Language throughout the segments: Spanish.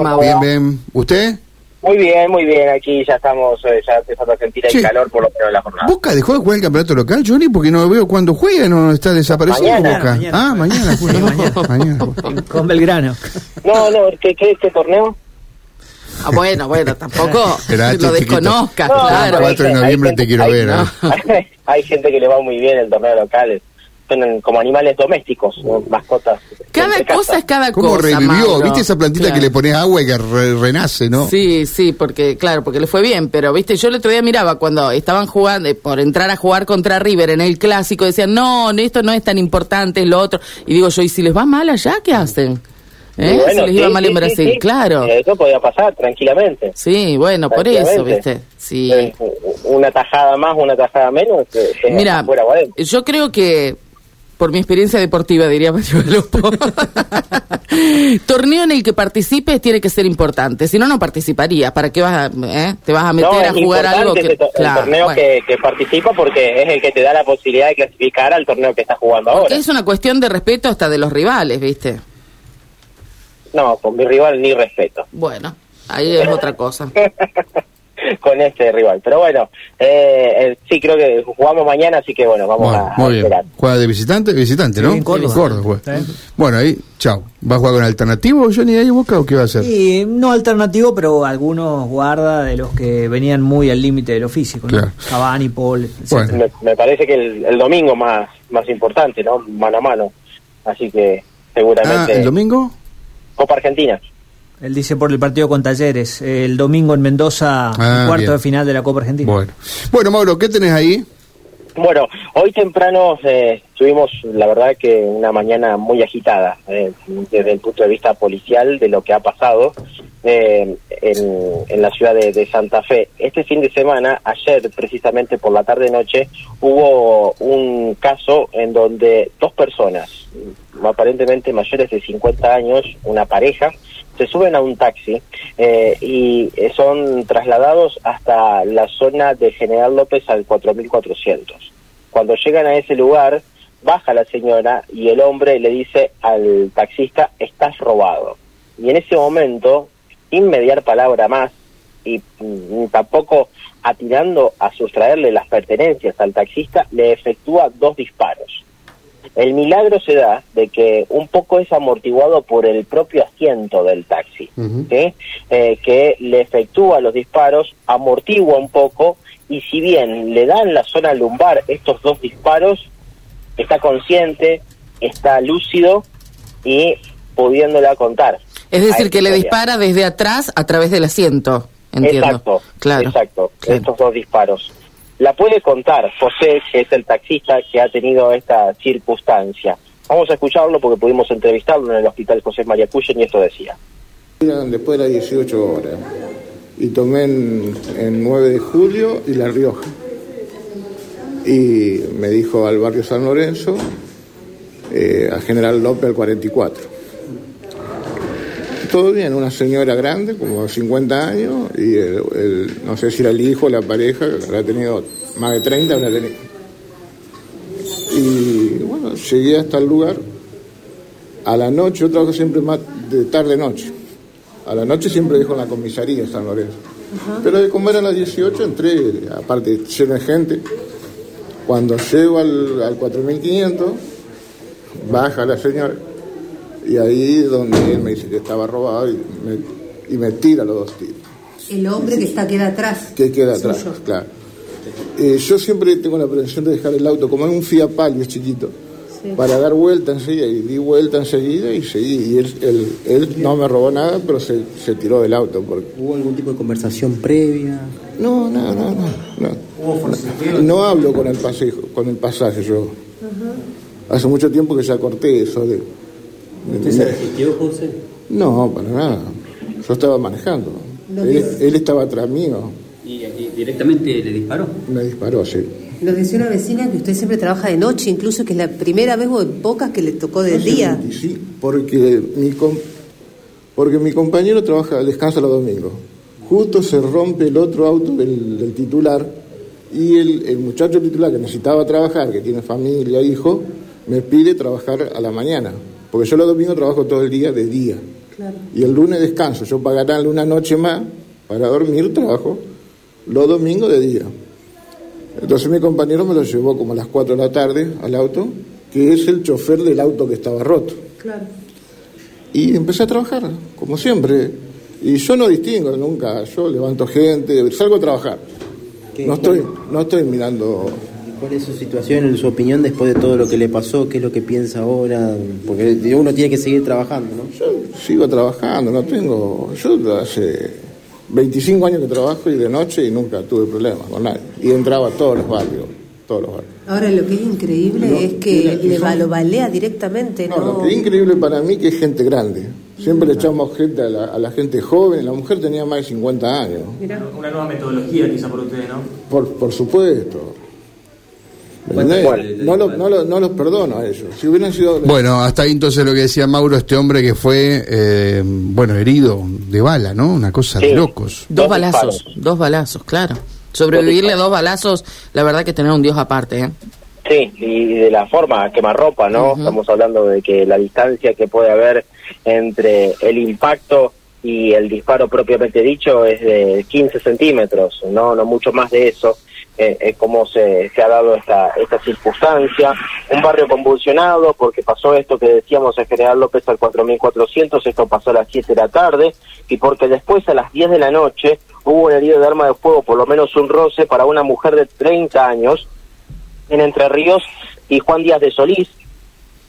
Bien, bien. ¿Usted? Muy bien, muy bien. Aquí ya estamos, eh, ya empezando a sentir el Sí. calor por lo menos de la jornada. ¿Boca dejó de jugar el campeonato local, Johnny? Porque no veo cuándo juega, no está desaparecido Mañana, Boca. mañana. Ah, mañana. Sí, mañana. Con Belgrano. No, no, ¿qué, qué este torneo? Ah, bueno, bueno, tampoco lo desconozcas, No, claro. no, 4 de noviembre gente- te quiero hay- ver. no. ¿eh? Hay gente que le va muy bien el torneo local. Son como animales domésticos, ¿no? mascotas. Cada cosa casa. es cada ¿Cómo cosa. revivió? Mauro. ¿Viste esa plantita Claro. que le pones agua y que re- renace, no? Sí, sí, porque, claro, porque le fue bien, pero, viste, yo el otro día miraba cuando estaban jugando, eh, por entrar a jugar contra River en el clásico, decían, no, esto no es tan importante, es lo otro. Y digo yo, ¿y si les va mal allá, qué hacen? ¿Eh? Bueno, si les sí, iba mal sí, en Brasil, sí. claro. Eh, Eso podía pasar tranquilamente. Sí, bueno, por eso, viste. Sí. Una tajada más, una tajada menos. Mira, yo creo que, por mi experiencia deportiva, diría Mario Galopo, torneo en el que participes tiene que ser importante, si no, no participarías. ¿Para qué vas a, eh? te vas a meter No, a jugar algo que... el Claro, torneo bueno. que, que participa porque es el que te da la posibilidad de clasificar al torneo que estás jugando Porque ahora. es una cuestión de respeto hasta de los rivales, ¿viste? No, con mi rival ni respeto. Bueno, ahí es otra cosa. con este rival. Pero bueno, eh, eh, sí, creo que jugamos mañana, así que bueno, vamos Bueno, a, a muy bien. esperar. ¿Juega de visitante? Visitante, ¿no? Sí, en Córdoba. juega. Sí. Bueno, ahí, chao. ¿Va a jugar con alternativo, Johnny, ahí Boca o qué va a hacer? Y no alternativo, pero algunos guarda de los que venían muy al límite de lo físico. ¿no? Claro. Cavani, Paul, etc. Bueno. Me, me parece que el, el domingo más, más importante, ¿no? Mano a mano. Así que Ah, seguramente... ¿el domingo? Copa Argentina. Él dice por el partido con Talleres. El domingo en Mendoza, Ah, cuarto bien. de final de la Copa Argentina. Bueno. Bueno, Mauro, ¿qué tenés ahí? Bueno, hoy temprano eh, tuvimos, la verdad, que una mañana muy agitada eh, desde el punto de vista policial de lo que ha pasado eh, en, en la ciudad de, de Santa Fe. Este fin de semana, ayer precisamente por la tarde-noche, hubo un caso en donde dos personas, aparentemente mayores de 50 años, una pareja, se suben a un taxi eh, y eh, son trasladados hasta la zona de General López al 4400. Cuando llegan a ese lugar, baja la señora y el hombre le dice al taxista, estás robado. Y en ese momento, sin mediar palabra más y mm, tampoco atirando a sustraerle las pertenencias al taxista, le efectúa dos disparos. El milagro se da de que un poco es amortiguado por el propio asiento del taxi. Eh, que le efectúa los disparos, amortigua un poco y si bien le dan la zona lumbar estos dos disparos, está consciente, está lúcido y pudiéndola contar. Es decir, que le dispara desde atrás a través del asiento, entiendo. Exacto, Claro. exacto, Claro. estos dos disparos. La puede contar José, que es el taxista que ha tenido esta circunstancia. Vamos a escucharlo porque pudimos entrevistarlo en el hospital José María Cuyen y esto decía. Después de las 18 horas. Y tomé en, en 9 de julio y La Rioja. Y me dijo al barrio San Lorenzo, eh, a General López al 44. Todo bien, una señora grande, como 50 años, y el, el- no sé si era el hijo o la pareja, habrá tenido más de 30, habrá tenido. Y bueno, llegué hasta el lugar. A la noche, yo trabajo siempre más de tarde-noche. A la noche siempre dejo en la comisaría de San Lorenzo. Pero como eran las 18, entré, aparte lleno de gente. Cuando llego al, al 4500, baja la señora. Y ahí es donde él me dice que estaba robado y me, y me tira los dos tiros. El hombre que está queda atrás. que queda atrás, Suyo. claro. Eh, yo siempre tengo la prevención de dejar el auto como en un Fiat Palio chiquito, para dar vuelta enseguida, y di vuelta enseguida y seguí. Y él, él, él no me robó nada, pero se, se tiró del auto. Porque... ¿Hubo algún tipo de conversación previa? No, no, no, no. No, no hablo con el, pasejo, con el pasaje yo. Hace mucho tiempo que ya corté eso de... ¿Usted se resistió, José? No, para nada. Yo estaba manejando. Él, estaba atrás mío. ¿Y, y directamente le disparó? Me disparó, sí. Nos decía una vecina que usted siempre trabaja de noche, incluso que es la primera vez o de pocas que le tocó de día. Sí, porque mi, com- porque mi compañero trabaja, descansa los domingos. Justo se rompe el otro auto del, del titular y el, el muchacho titular que necesitaba trabajar, que tiene familia, hijo, me pide trabajar a la mañana. Porque yo los domingos trabajo todo el día de día. Y el lunes descanso. Yo pagaré una noche más para dormir, trabajo los domingos de día. Entonces mi compañero me lo llevó como a las 4 de la tarde al auto, que es el chofer del auto que estaba roto. Claro. Y empecé a trabajar, como siempre. Y yo no distingo nunca, yo levanto gente, salgo a trabajar. ¿Qué- No estoy, no estoy mirando ¿Cuál es su situación, su opinión después de todo lo que le pasó? ¿Qué es lo que piensa ahora? Porque uno tiene que seguir trabajando, ¿no? Yo sigo trabajando, no tengo. Yo hace 25 años que trabajo y de noche y nunca tuve problemas con nadie. Y entraba a todos los barrios, todos los barrios. Ahora lo que es increíble No, es que mira, le son- lo balea directamente, No, ¿no? lo que es increíble para mí que es gente grande. Siempre le echamos gente a la, a la gente joven. La mujer tenía más de 50 años. Mirá. Una nueva metodología quizá por ustedes, ¿no? Por, por supuesto. ¿Me Bueno, no, lo- no, lo- no los perdono a ellos. Si hubieran sido. Bueno, hasta ahí entonces lo que decía Mauro, este hombre que fue, eh, bueno, herido de bala, ¿no? Una cosa de locos. Dos Dos balazos, disparos. dos balazos, claro. Sobrevivirle a dos balazos, la verdad que tener un Dios aparte, ¿eh? Sí, y de la forma quemarropa, ¿no? Estamos hablando de que la distancia que puede haber entre el impacto y el disparo propiamente dicho es de 15 centímetros, no, no mucho más de eso. Eh, es como se, se ha dado esta, esta circunstancia. Un barrio convulsionado porque pasó esto que decíamos en General López al 4400, esto pasó a las 7 de la tarde, y porque después a las 10 de la noche hubo un herido de arma de fuego, por lo menos un roce para una mujer de 30 años, en Entre Ríos y Juan Díaz de Solís,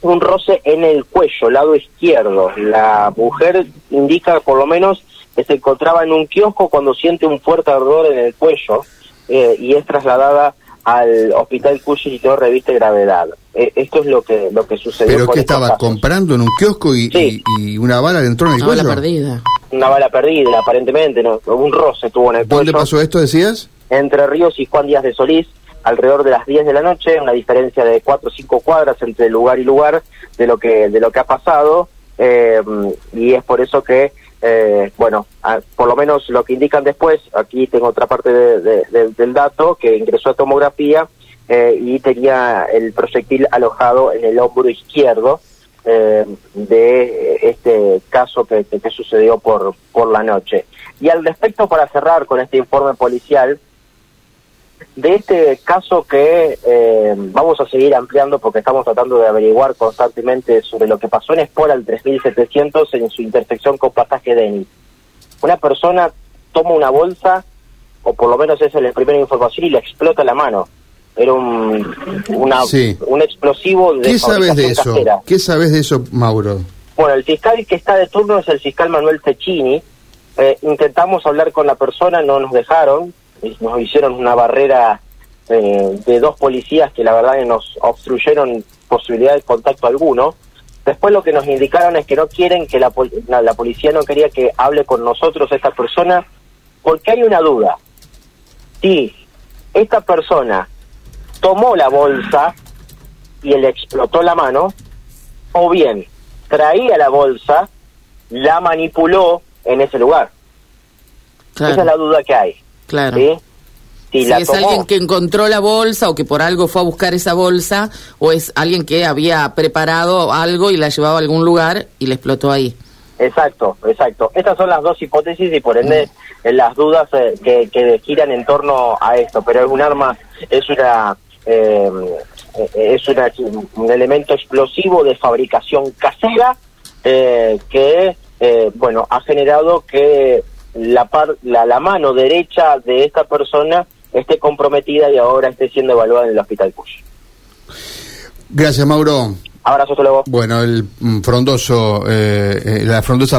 un roce en el cuello, lado izquierdo. La mujer indica por lo menos que se encontraba en un kiosco cuando siente un fuerte ardor en el cuello eh, y es trasladada al hospital Cushing y todo reviste gravedad. Eh, esto es lo que lo que sucedió Pero que estaba casos. comprando en un kiosco y, Sí. y- y una bala le entró en el Una bala cuello. perdida. Una bala perdida, aparentemente, ¿no? un roce tuvo en el ¿Dónde cuello. pasó esto, decías? Entre Ríos y Juan Díaz de Solís, alrededor de las 10 de la noche, una diferencia de 4 o 5 cuadras entre lugar y lugar de lo que de lo que ha pasado eh, y es por eso que eh, bueno, por lo menos lo que indican después, aquí tengo otra parte de- de- de- del dato, que ingresó a tomografía eh, y tenía el proyectil alojado en el hombro izquierdo eh, de este caso que- que sucedió por, por la noche. Y al respecto, para cerrar con este informe policial, de este caso que eh, vamos a seguir ampliando porque estamos tratando de averiguar constantemente sobre lo que pasó en Espora al 3700 en su intersección con pasaje Denis. Una persona toma una bolsa, o por lo menos esa es la primera información, y le explota la mano. Era un, una- Sí. un explosivo de ¿Qué sabes de eso? casera. ¿Qué sabes de eso, Mauro? Bueno, el fiscal que está de turno es el fiscal Manuel Cecchini. Eh, intentamos hablar con la persona, no nos dejaron. Y Nos hicieron una barrera eh, de dos policías que la verdad que nos obstruyeron posibilidad de contacto alguno. Después lo que nos indicaron es que no quieren que la, pol- la, la policía no quería que hable con nosotros esta persona porque hay una duda. Si esta persona tomó la bolsa y le explotó la mano, o bien traía la bolsa, la manipuló en ese lugar. Claro, Esa es la duda que hay. Claro. ¿sí? Si Si la es tomó, alguien que encontró la bolsa o que por algo fue a buscar esa bolsa, o es alguien que había preparado algo y la llevaba a algún lugar y le explotó ahí. Exacto, exacto. Estas son las dos hipótesis y por ende Mm. eh, las dudas eh, que, que giran en torno a esto. Pero es un arma, es una, eh, eh, es una, un elemento explosivo de fabricación casera eh, que, eh, bueno, ha generado que la, par, la, la mano derecha de esta persona esté comprometida y ahora esté siendo evaluada en el Hospital Cush. Gracias, Mauro. Abrazo, luego. Bueno, el mm, frondoso, eh, eh, la frondosa